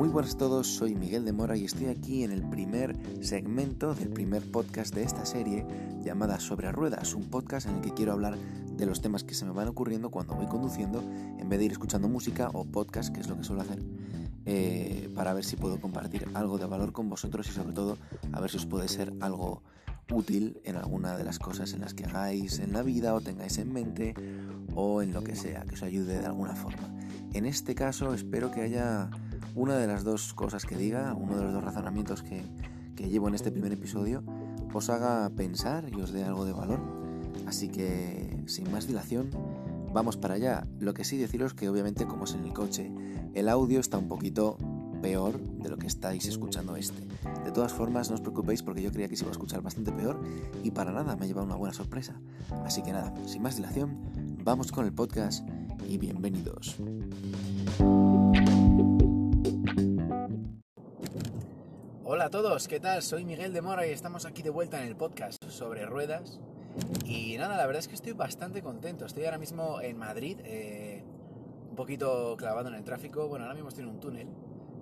Muy buenas a todos, soy Miguel de Mora y estoy aquí en el primer segmento del primer podcast de esta serie llamada Sobre Ruedas, un podcast en el que quiero hablar de los temas que se me van ocurriendo cuando voy conduciendo en vez de ir escuchando música o podcast, que es lo que suelo hacer, eh, para ver si puedo compartir algo de valor con vosotros y sobre todo a ver si os puede ser algo útil en alguna de las cosas en las que hagáis en la vida o tengáis en mente o en lo que sea, que os ayude de alguna forma. En este caso espero que haya una de las dos cosas que diga, uno de los dos razonamientos que, llevo en este primer episodio, os haga pensar y os dé algo de valor. Así que, sin más dilación, vamos para allá. Lo que sí deciros que obviamente como es en el coche, el audio está un poquito peor de lo que estáis escuchando este. De todas formas, no os preocupéis porque yo creía que se iba a escuchar bastante peor y para nada me ha llevado una buena sorpresa. Así que nada, sin más dilación, vamos con el podcast y bienvenidos. Hola a todos, ¿qué tal? Soy Miguel de Mora y estamos aquí de vuelta en el podcast sobre ruedas. Y nada, la verdad es que estoy bastante contento. Estoy ahora mismo en Madrid, eh, un poquito clavado en el tráfico. Bueno, ahora mismo estoy en un túnel,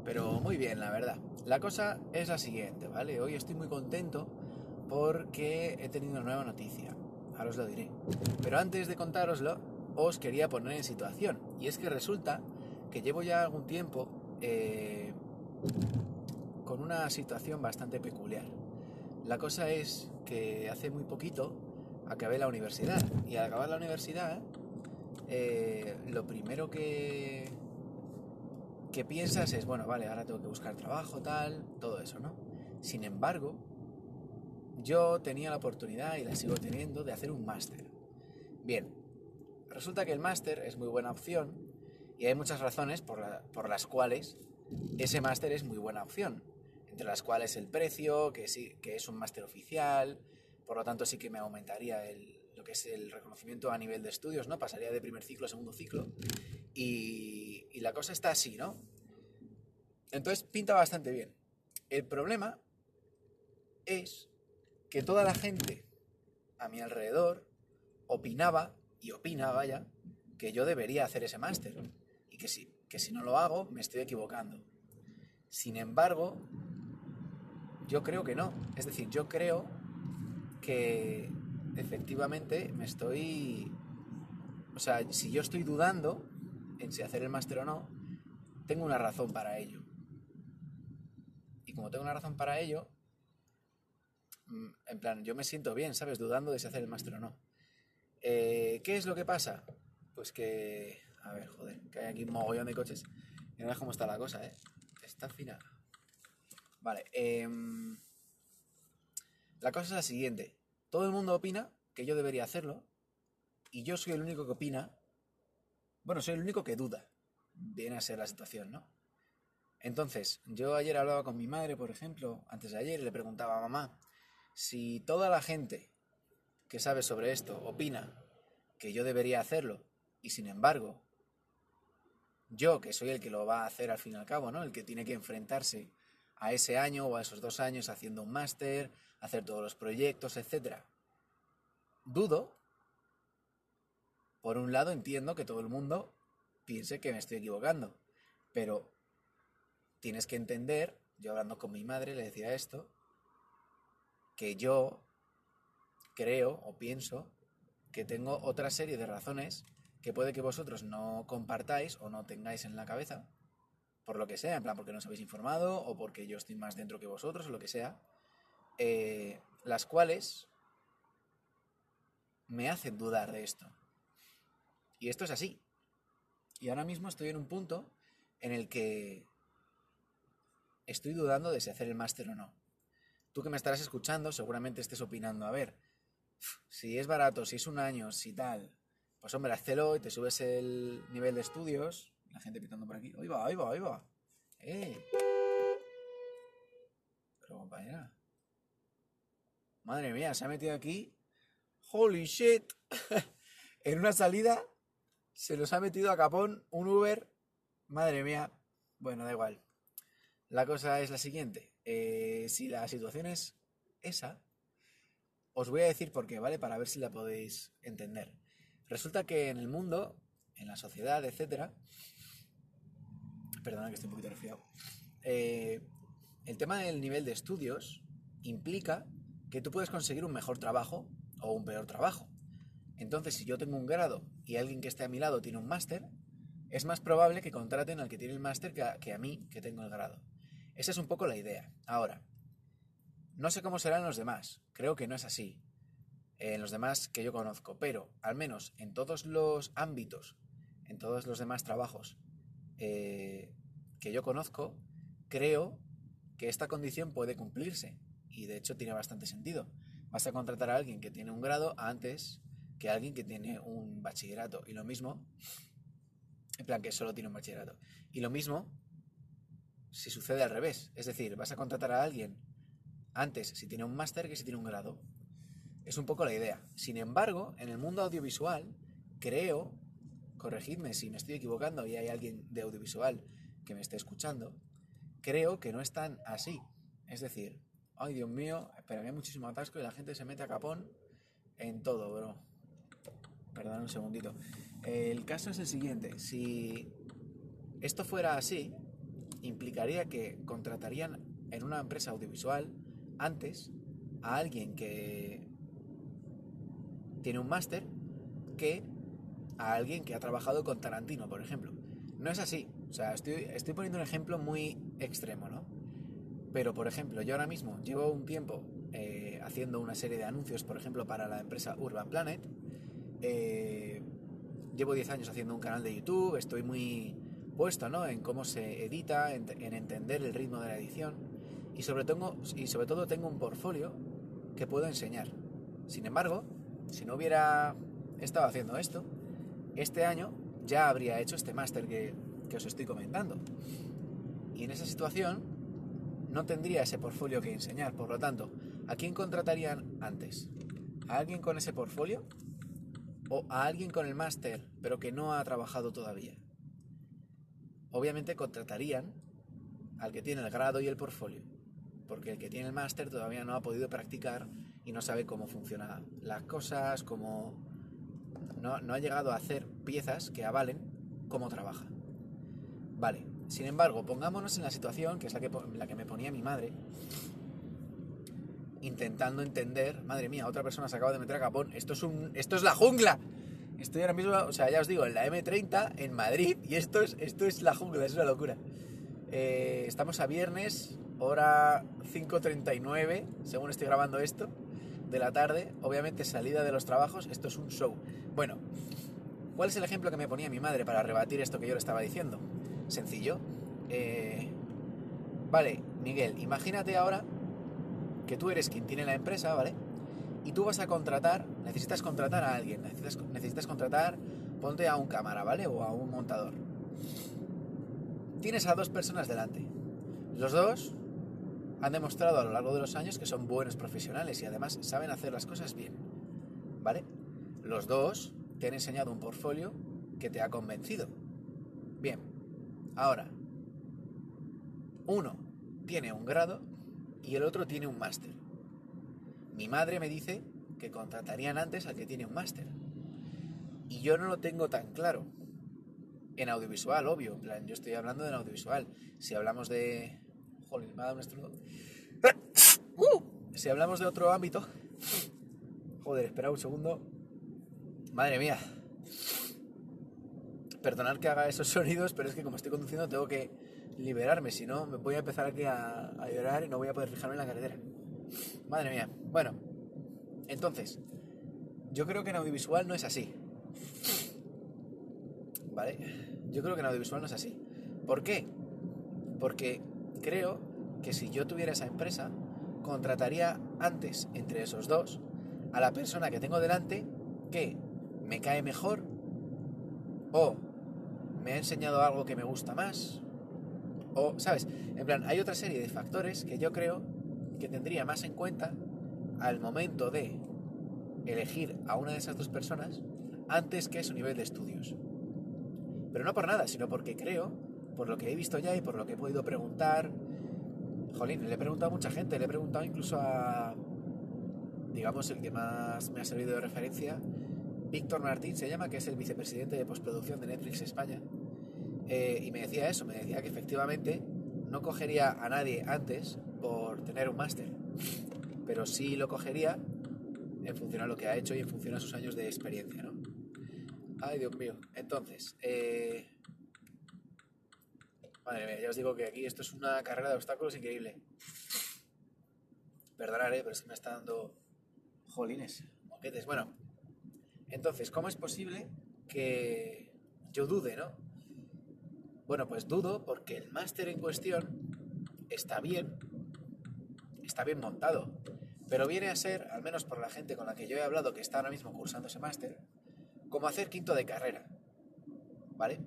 pero muy bien, la verdad. La cosa es la siguiente, ¿vale? Hoy estoy muy contento porque he tenido una nueva noticia. Ahora os lo diré. Pero antes de contároslo, os quería poner en situación. Y es que resulta que llevo ya algún tiempo eh, con una situación bastante peculiar. La cosa es que hace muy poquito acabé la universidad y al acabar la universidad eh, lo primero que, que piensas es, bueno, vale, ahora tengo que buscar trabajo, tal, todo eso, ¿no? Sin embargo, yo tenía la oportunidad y la sigo teniendo de hacer un máster. Bien, resulta que el máster es muy buena opción y hay muchas razones por, por las cuales ese máster es muy buena opción entre las cuales el precio, que, sí, que es un máster oficial, por lo tanto sí que me aumentaría lo que es el reconocimiento a nivel de estudios, ¿no? Pasaría de primer ciclo a segundo ciclo. Y, y la cosa está así, ¿no? Entonces pinta bastante bien. El problema es que toda la gente a mi alrededor opinaba, y opina, vaya, que yo debería hacer ese máster. Y que si, que si no lo hago, me estoy equivocando. Sin embargo, yo creo que no. Es decir, yo creo que efectivamente me estoy... O sea, si yo estoy dudando en si hacer el máster o no, tengo una razón para ello. Y como tengo una razón para ello, mm, en plan, yo me siento bien, ¿sabes? Dudando de si hacer el máster o no. Eh, ¿Qué es lo que pasa? Pues que... A ver, joder, que hay aquí un mogollón de coches. No cómo está la cosa, ¿eh? Está final. Vale, em, la cosa es la siguiente. Todo el mundo opina que yo debería hacerlo y yo soy el único que opina, bueno, soy el único que duda. Viene a ser la situación, ¿no? Entonces, yo ayer hablaba con mi madre, por ejemplo, antes de ayer, y le preguntaba a mamá, si toda la gente que sabe sobre esto opina que yo debería hacerlo, y sin embargo, yo, que soy el que lo va a hacer al fin y al cabo, ¿no? El que tiene que enfrentarse a ese año o a esos dos años haciendo un máster, hacer todos los proyectos, etc. Dudo, por un lado entiendo que todo el mundo piense que me estoy equivocando, pero tienes que entender, yo hablando con mi madre le decía esto, que yo creo o pienso que tengo otra serie de razones que puede que vosotros no compartáis o no tengáis en la cabeza, por lo que sea, en plan porque no os habéis informado o porque yo estoy más dentro que vosotros o lo que sea, eh, las cuales me hacen dudar de esto. Y esto es así. Y ahora mismo estoy en un punto en el que estoy dudando de si hacer el máster o no. Tú que me estarás escuchando, seguramente estés opinando, a ver, si es barato, si es un año, si tal, pues hombre, hazlo y te subes el nivel de estudios la gente pitando por aquí. Ahí va, ahí va, ahí va. ¡Eh! Pero compañera. Madre mía, se ha metido aquí. ¡Holy shit! en una salida se los ha metido a capón un Uber. Madre mía. Bueno, da igual. La cosa es la siguiente. Eh, si la situación es esa, os voy a decir por qué, ¿vale? Para ver si la podéis entender. Resulta que en el mundo, en la sociedad, etcétera, Perdona que estoy un poquito resfriado. eh, el tema del nivel de estudios implica que tú puedes conseguir un mejor trabajo o un peor trabajo. Entonces, si yo tengo un grado y alguien que esté a mi lado tiene un máster, es más probable que contraten al que tiene el máster que, a, mí, que tengo el grado. Esa es un poco la idea. Ahora, no sé cómo serán los demás. Creo que no es así. En los demás que yo conozco. Pero, al menos en todos los ámbitos, en todos los demás trabajos eh, que yo conozco, creo que esta condición puede cumplirse. Y de hecho tiene bastante sentido. Vas a contratar a alguien que tiene un grado antes que alguien que tiene un bachillerato. Y lo mismo, en plan que solo tiene un bachillerato. Y lo mismo si sucede al revés. Es decir, vas a contratar a alguien antes si tiene un máster que si tiene un grado. Es un poco la idea. Sin embargo, en el mundo audiovisual, creo, corregidme si me estoy equivocando y hay alguien de audiovisual que me esté escuchando, creo que no es tan así. Es decir, ay Dios mío, espera, hay muchísimo atasco y la gente se mete a capón en todo, bro. Perdón un segundito. El caso es el siguiente, si esto fuera así, implicaría que contratarían en una empresa audiovisual antes a alguien que tiene un máster que a alguien que ha trabajado con Tarantino, por ejemplo. No es así. O sea, estoy, estoy poniendo un ejemplo muy extremo, ¿no? Pero, por ejemplo, yo ahora mismo llevo un tiempo eh, haciendo una serie de anuncios, por ejemplo, para la empresa Urban Planet. Eh, llevo 10 años haciendo un canal de YouTube, estoy muy puesto ¿no? en cómo se edita, en, en entender el ritmo de la edición y sobre, todo, y sobre todo tengo un portfolio que puedo enseñar. Sin embargo, si no hubiera estado haciendo esto, este año ya habría hecho este máster que, que os estoy comentando. Y en esa situación no tendría ese portfolio que enseñar. Por lo tanto, ¿a quién contratarían antes? ¿A alguien con ese portfolio? ¿O a alguien con el máster, pero que no ha trabajado todavía? Obviamente contratarían al que tiene el grado y el portfolio porque el que tiene el máster todavía no ha podido practicar y no sabe cómo funcionan las cosas, cómo... No, ha llegado a hacer piezas que avalen cómo trabaja. Vale, sin embargo, pongámonos en la situación, que es la que, la que me ponía mi madre, intentando entender, madre mía, otra persona se acaba de meter a capón, esto es, un, esto es la jungla. Estoy ahora mismo, o sea, ya os digo, en la M30, en Madrid, y esto es, esto es la jungla, es una locura. Eh, estamos a viernes, hora 5.39, según estoy grabando esto, de la tarde. Obviamente salida de los trabajos, esto es un show. Bueno, ¿cuál es el ejemplo que me ponía mi madre para rebatir esto que yo le estaba diciendo? Sencillo. Eh, vale, Miguel, imagínate ahora que tú eres quien tiene la empresa, ¿vale? Y tú vas a contratar, necesitas contratar a alguien, necesitas, necesitas contratar, ponte a un cámara, ¿vale? O a un montador. Tienes a dos personas delante. Los dos han demostrado a lo largo de los años que son buenos profesionales y además saben hacer las cosas bien. ¿Vale? Los dos te han enseñado un portfolio que te ha convencido. Bien, ahora, uno tiene un grado y el otro tiene un máster. Mi madre me dice que contratarían antes al que tiene un máster. Y yo no lo tengo tan claro. En audiovisual, obvio. En plan, yo estoy hablando de audiovisual. Si hablamos de, Joder, me ha dado un. Uh, si hablamos de otro ámbito. Joder, espera un segundo. Madre mía. Perdonad que haga esos sonidos, pero es que como estoy conduciendo tengo que liberarme, si no me voy a empezar aquí a, a llorar y no voy a poder fijarme en la carretera. Madre mía. Bueno, entonces, yo creo que en audiovisual no es así. ¿Vale? Yo creo que en audiovisual no es así. ¿Por qué? Porque creo que si yo tuviera esa empresa, contrataría antes entre esos dos a la persona que tengo delante que me cae mejor o me ha enseñado algo que me gusta más o, ¿sabes? En plan, hay otra serie de factores que yo creo que tendría más en cuenta al momento de elegir a una de esas dos personas antes que su nivel de estudios. Pero no por nada, sino porque creo por lo que he visto ya y por lo que he podido preguntar, jolín, le he preguntado a mucha gente, le he preguntado incluso a, digamos, el que más me ha servido de referencia, Víctor Martín se llama, que es el vicepresidente de postproducción de Netflix España, eh, y me decía eso, me decía que efectivamente no cogería a nadie antes por tener un máster, pero sí lo cogería en función a lo que ha hecho y en función a sus años de experiencia, ¿no? Ay, Dios mío. Entonces, eh... madre mía, ya os digo que aquí esto es una carrera de obstáculos increíble. Perdonad, pero es que me está dando jolines, moquetes. Bueno, entonces, ¿cómo es posible que yo dude, no? Bueno, pues dudo porque el máster en cuestión está bien, está bien montado, pero viene a ser, al menos por la gente con la que yo he hablado que está ahora mismo cursando ese máster, como hacer quinto de carrera, ¿vale?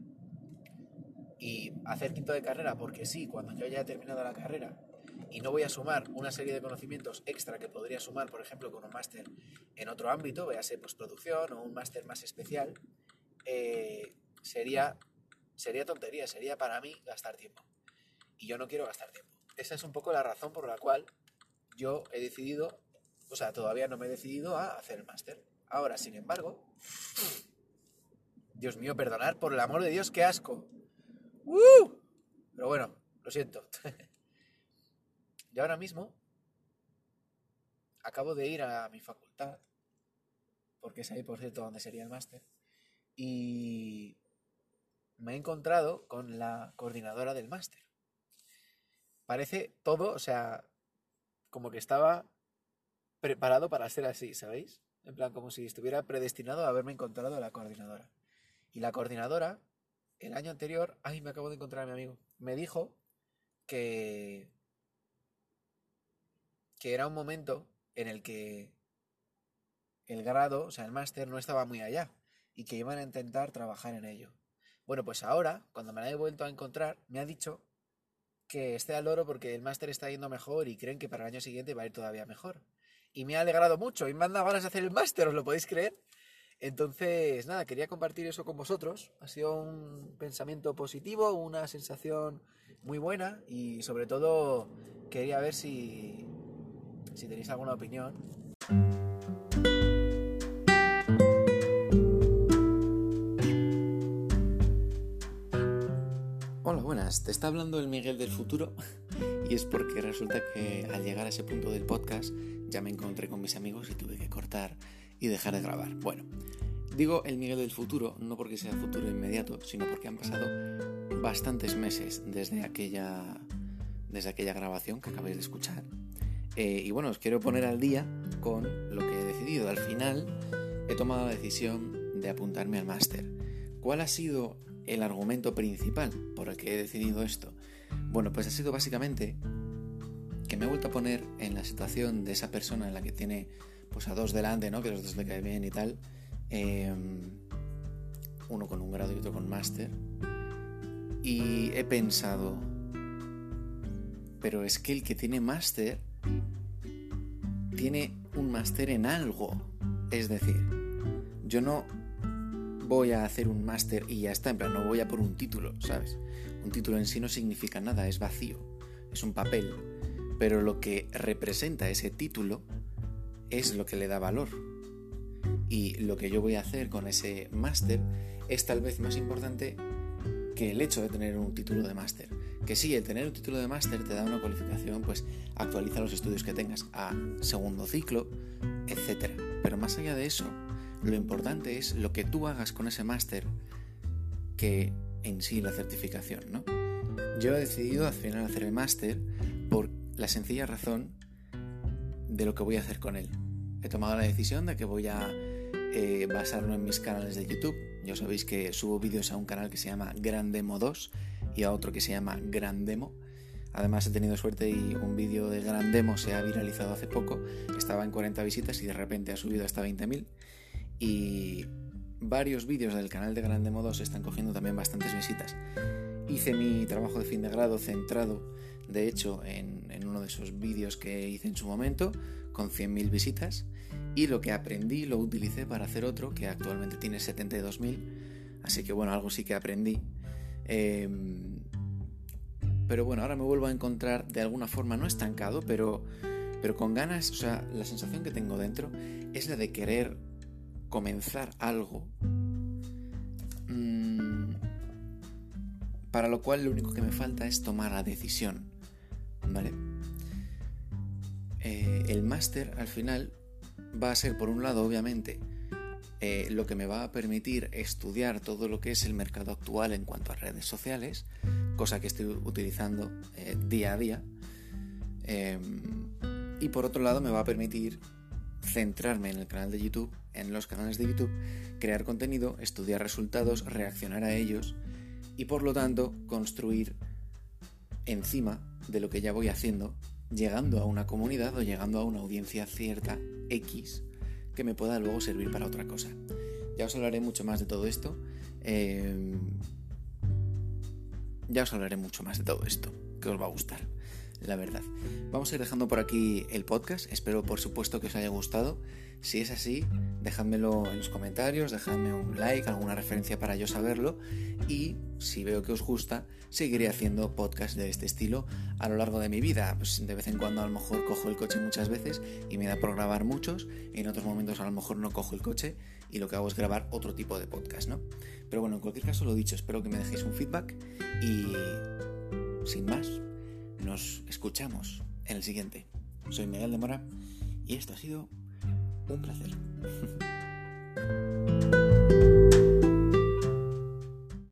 Y hacer quinto de carrera porque sí, cuando yo haya terminado la carrera y no voy a sumar una serie de conocimientos extra que podría sumar, por ejemplo, con un máster en otro ámbito, véase postproducción o un máster más especial, eh, sería, sería tontería, sería para mí gastar tiempo. Y yo no quiero gastar tiempo. Esa es un poco la razón por la cual yo he decidido, o sea, todavía no me he decidido a hacer el máster. Ahora, sin embargo, Dios mío, perdonar, por el amor de Dios, qué asco. ¡Uh! Pero bueno, lo siento. y ahora mismo acabo de ir a mi facultad, porque es ahí, por cierto, donde sería el máster, y me he encontrado con la coordinadora del máster. Parece todo, o sea, como que estaba preparado para ser así, ¿sabéis? En plan, como si estuviera predestinado a haberme encontrado a la coordinadora. Y la coordinadora, el año anterior, ay, me acabo de encontrar a mi amigo, me dijo que, que era un momento en el que el grado, o sea, el máster no estaba muy allá y que iban a intentar trabajar en ello. Bueno, pues ahora, cuando me la he vuelto a encontrar, me ha dicho que esté al loro porque el máster está yendo mejor y creen que para el año siguiente va a ir todavía mejor y me ha alegrado mucho y me han dado ganas de hacer el máster, ¿os lo podéis creer? Entonces, nada, quería compartir eso con vosotros. Ha sido un pensamiento positivo, una sensación muy buena y sobre todo quería ver si, si tenéis alguna opinión. Te está hablando el Miguel del futuro y es porque resulta que al llegar a ese punto del podcast ya me encontré con mis amigos y tuve que cortar y dejar de grabar. Bueno, digo el Miguel del futuro, no porque sea futuro inmediato, sino porque han pasado bastantes meses desde aquella, desde aquella grabación que acabáis de escuchar. Eh, y bueno, os quiero poner al día con lo que he decidido. Al final he tomado la decisión de apuntarme al máster. ¿Cuál ha sido el argumento principal por el que he decidido esto? Bueno, pues ha sido básicamente que me he vuelto a poner en la situación de esa persona en la que tiene pues a dos delante, ¿no? Que los dos le caen bien y tal. Em, uno con un grado y otro con máster. Y he pensado, pero es que el que tiene máster tiene un máster en algo. Es decir, yo no voy a hacer un máster y ya está, en plan, no voy a por un título, ¿sabes? Un título en sí no significa nada, es vacío, es un papel pero lo que representa ese título es lo que le da valor. Y lo que yo voy a hacer con ese máster es tal vez más importante que el hecho de tener un título de máster. Que sí, el tener un título de máster te da una cualificación, pues actualiza los estudios que tengas a segundo ciclo, etc. Pero más allá de eso, lo importante es lo que tú hagas con ese máster que en sí la certificación, ¿no? Yo he decidido al final hacer el máster porque la sencilla razón de lo que voy a hacer con él. He tomado la decisión de que voy a eh, basarlo en mis canales de YouTube. Ya sabéis que subo vídeos a un canal que se llama Grandemo 2 y a otro que se llama Grandemo. Además he tenido suerte y un vídeo de Grandemo se ha viralizado hace poco. Estaba en 40 visitas y de repente ha subido hasta 20.000. Y varios vídeos del canal de Grandemo 2 están cogiendo también bastantes visitas. Hice mi trabajo de fin de grado centrado de hecho, en, uno de esos vídeos que hice en su momento, con 100.000 visitas, y lo que aprendí lo utilicé para hacer otro que actualmente tiene 72.000, así que bueno, algo sí que aprendí. Em, pero bueno, ahora me vuelvo a encontrar de alguna forma, no estancado, pero, pero con ganas, o sea, la sensación que tengo dentro es la de querer comenzar algo, mm, para lo cual lo único que me falta es tomar la decisión. ¿Vale? Eh, el máster al final va a ser, por un lado, obviamente, eh, lo que me va a permitir estudiar todo lo que es el mercado actual en cuanto a redes sociales, cosa que estoy utilizando eh, día a día. Em, y por otro lado, me va a permitir centrarme en el canal de YouTube, en los canales de YouTube, crear contenido, estudiar resultados, reaccionar a ellos y por lo tanto construir encima de lo que ya voy haciendo, llegando a una comunidad o llegando a una audiencia cierta X que me pueda luego servir para otra cosa. Ya os hablaré mucho más de todo esto. Em, ya os hablaré mucho más de todo esto, que os va a gustar, la verdad. Vamos a ir dejando por aquí el podcast. Espero, por supuesto, que os haya gustado. Si es así, dejádmelo en los comentarios, dejadme un like, alguna referencia para yo saberlo. Y si veo que os gusta, seguiré haciendo podcasts de este estilo a lo largo de mi vida. Pues de vez en cuando a lo mejor cojo el coche muchas veces y me da por grabar muchos. En otros momentos a lo mejor no cojo el coche y lo que hago es grabar otro tipo de podcast, ¿no? Pero bueno, en cualquier caso lo dicho, espero que me dejéis un feedback y sin más, nos escuchamos en el siguiente. Soy Miguel de Mora y esto ha sido un placer.